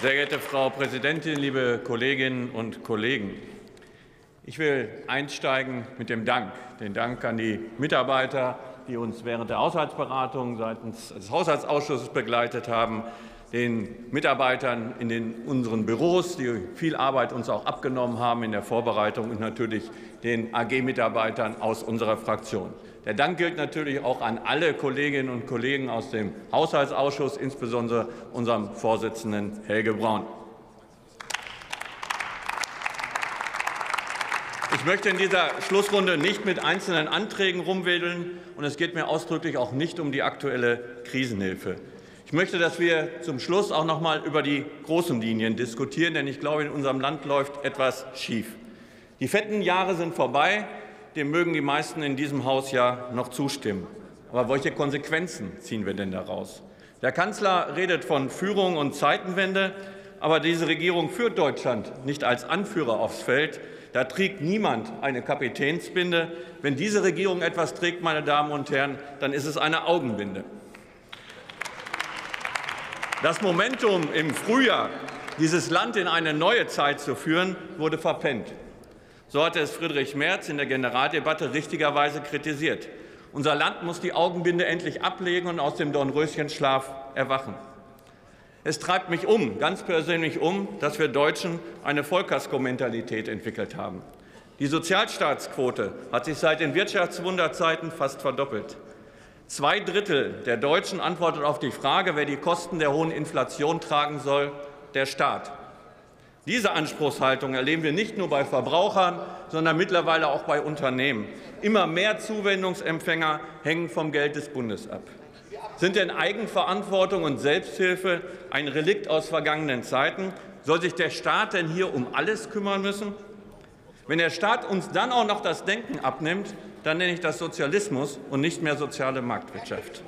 Sehr geehrte Frau Präsidentin, liebe Kolleginnen und Kollegen! Ich will einsteigen mit dem Dank, den Dank an die Mitarbeiter, die uns während der Haushaltsberatung seitens des Haushaltsausschusses begleitet haben, den Mitarbeitern in den, unseren Büros, die viel Arbeit uns auch abgenommen haben in der Vorbereitung und natürlich den AG-Mitarbeitern aus unserer Fraktion. Der Dank gilt natürlich auch an alle Kolleginnen und Kollegen aus dem Haushaltsausschuss, insbesondere unserem Vorsitzenden Helge Braun. Ich möchte in dieser Schlussrunde nicht mit einzelnen Anträgen rumwedeln, und es geht mir ausdrücklich auch nicht um die aktuelle Krisenhilfe. Ich möchte, dass wir zum Schluss auch noch mal über die großen Linien diskutieren, denn ich glaube, in unserem Land läuft etwas schief. Die fetten Jahre sind vorbei, dem mögen die meisten in diesem Haus ja noch zustimmen. Aber welche Konsequenzen ziehen wir denn daraus? Der Kanzler redet von Führung und Zeitenwende, aber diese Regierung führt Deutschland nicht als Anführer aufs Feld. Da trägt niemand eine Kapitänsbinde. Wenn diese Regierung etwas trägt, meine Damen und Herren, dann ist es eine Augenbinde. Das Momentum im Frühjahr, dieses Land in eine neue Zeit zu führen, wurde verpennt. So hatte es Friedrich Merz in der Generaldebatte richtigerweise kritisiert. Unser Land muss die Augenbinde endlich ablegen und aus dem Dornröschenschlaf erwachen. Es treibt mich um, ganz persönlich um, dass wir Deutschen eine Vollkasko-Mentalität entwickelt haben. Die Sozialstaatsquote hat sich seit den Wirtschaftswunderzeiten fast verdoppelt. Zwei Drittel der Deutschen antwortet auf die Frage, wer die Kosten der hohen Inflation tragen soll, der Staat. Diese Anspruchshaltung erleben wir nicht nur bei Verbrauchern, sondern mittlerweile auch bei Unternehmen. Immer mehr Zuwendungsempfänger hängen vom Geld des Bundes ab. Sind denn Eigenverantwortung und Selbsthilfe ein Relikt aus vergangenen Zeiten? Soll sich der Staat denn hier um alles kümmern müssen? Wenn der Staat uns dann auch noch das Denken abnimmt, dann nenne ich das Sozialismus und nicht mehr soziale Marktwirtschaft.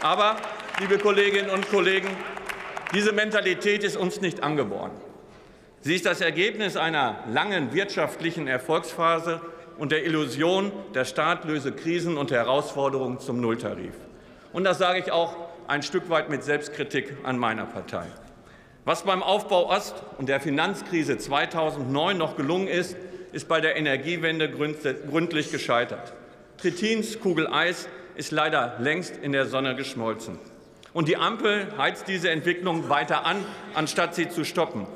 Aber, liebe Kolleginnen und Kollegen, diese Mentalität ist uns nicht angeboren. Sie ist das Ergebnis einer langen wirtschaftlichen Erfolgsphase und der Illusion, der Staat löse Krisen und Herausforderungen zum Nulltarif. Und das sage ich auch ein Stück weit mit Selbstkritik an meiner Partei. Was beim Aufbau Ost und der Finanzkrise 2009 noch gelungen ist, ist bei der Energiewende gründlich gescheitert. Trittins Kugel Eis ist leider längst in der Sonne geschmolzen. Und die Ampel heizt diese Entwicklung weiter an, anstatt sie zu stoppen.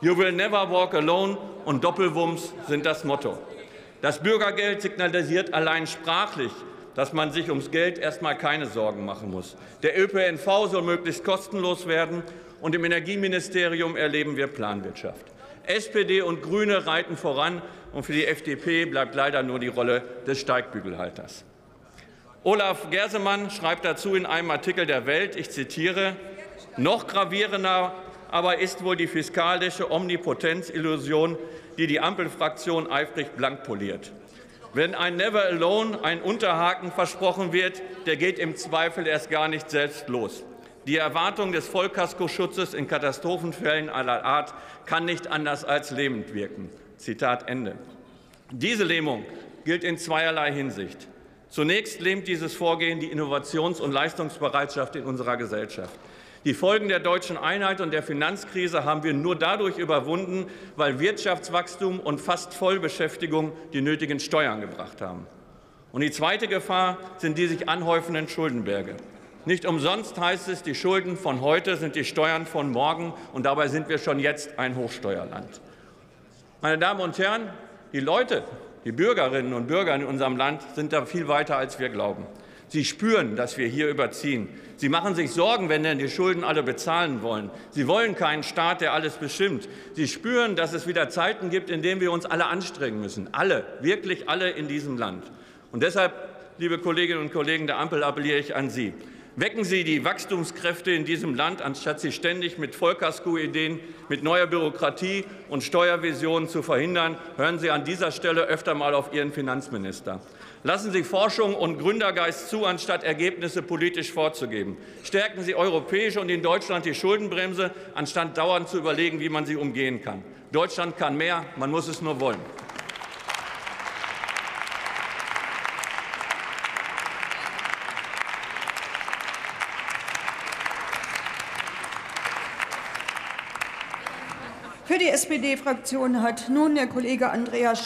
You will never walk alone und Doppelwumms sind das Motto. Das Bürgergeld signalisiert allein sprachlich, dass man sich ums Geld erst einmal keine Sorgen machen muss. Der ÖPNV soll möglichst kostenlos werden, und im Energieministerium erleben wir Planwirtschaft. SPD und Grüne reiten voran, und für die FDP bleibt leider nur die Rolle des Steigbügelhalters. Olaf Gersemann schreibt dazu in einem Artikel der Welt, ich zitiere, noch gravierender aber ist wohl die fiskalische Omnipotenzillusion, die die Ampelfraktion eifrig blank poliert. Wenn ein Never Alone, ein Unterhaken versprochen wird, der geht im Zweifel erst gar nicht selbst los. Die Erwartung des Vollkaskoschutzes in Katastrophenfällen aller Art kann nicht anders als lähmend wirken. Zitat Ende. Diese Lähmung gilt in zweierlei Hinsicht. Zunächst lähmt dieses Vorgehen die Innovations- und Leistungsbereitschaft in unserer Gesellschaft. Die Folgen der deutschen Einheit und der Finanzkrise haben wir nur dadurch überwunden, weil Wirtschaftswachstum und fast Vollbeschäftigung die nötigen Steuern gebracht haben. Und die zweite Gefahr sind die sich anhäufenden Schuldenberge. Nicht umsonst heißt es, die Schulden von heute sind die Steuern von morgen, und dabei sind wir schon jetzt ein Hochsteuerland. Meine Damen und Herren, die Leute, die Bürgerinnen und Bürger in unserem Land sind da viel weiter, als wir glauben. Sie spüren, dass wir hier überziehen. Sie machen sich Sorgen, wenn denn die Schulden alle bezahlen wollen. Sie wollen keinen Staat, der alles bestimmt. Sie spüren, dass es wieder Zeiten gibt, in denen wir uns alle anstrengen müssen. Alle, wirklich alle in diesem Land. Und deshalb, liebe Kolleginnen und Kollegen der Ampel, appelliere ich an Sie. Wecken Sie die Wachstumskräfte in diesem Land, anstatt sie ständig mit Vollkasko-Ideen, mit neuer Bürokratie und Steuervisionen zu verhindern. Hören Sie an dieser Stelle öfter mal auf Ihren Finanzminister. Lassen Sie Forschung und Gründergeist zu, anstatt Ergebnisse politisch vorzugeben. Stärken Sie europäisch und in Deutschland die Schuldenbremse, anstatt dauernd zu überlegen, wie man sie umgehen kann. Deutschland kann mehr, man muss es nur wollen. Für die SPD-Fraktion hat nun der Kollege Andreas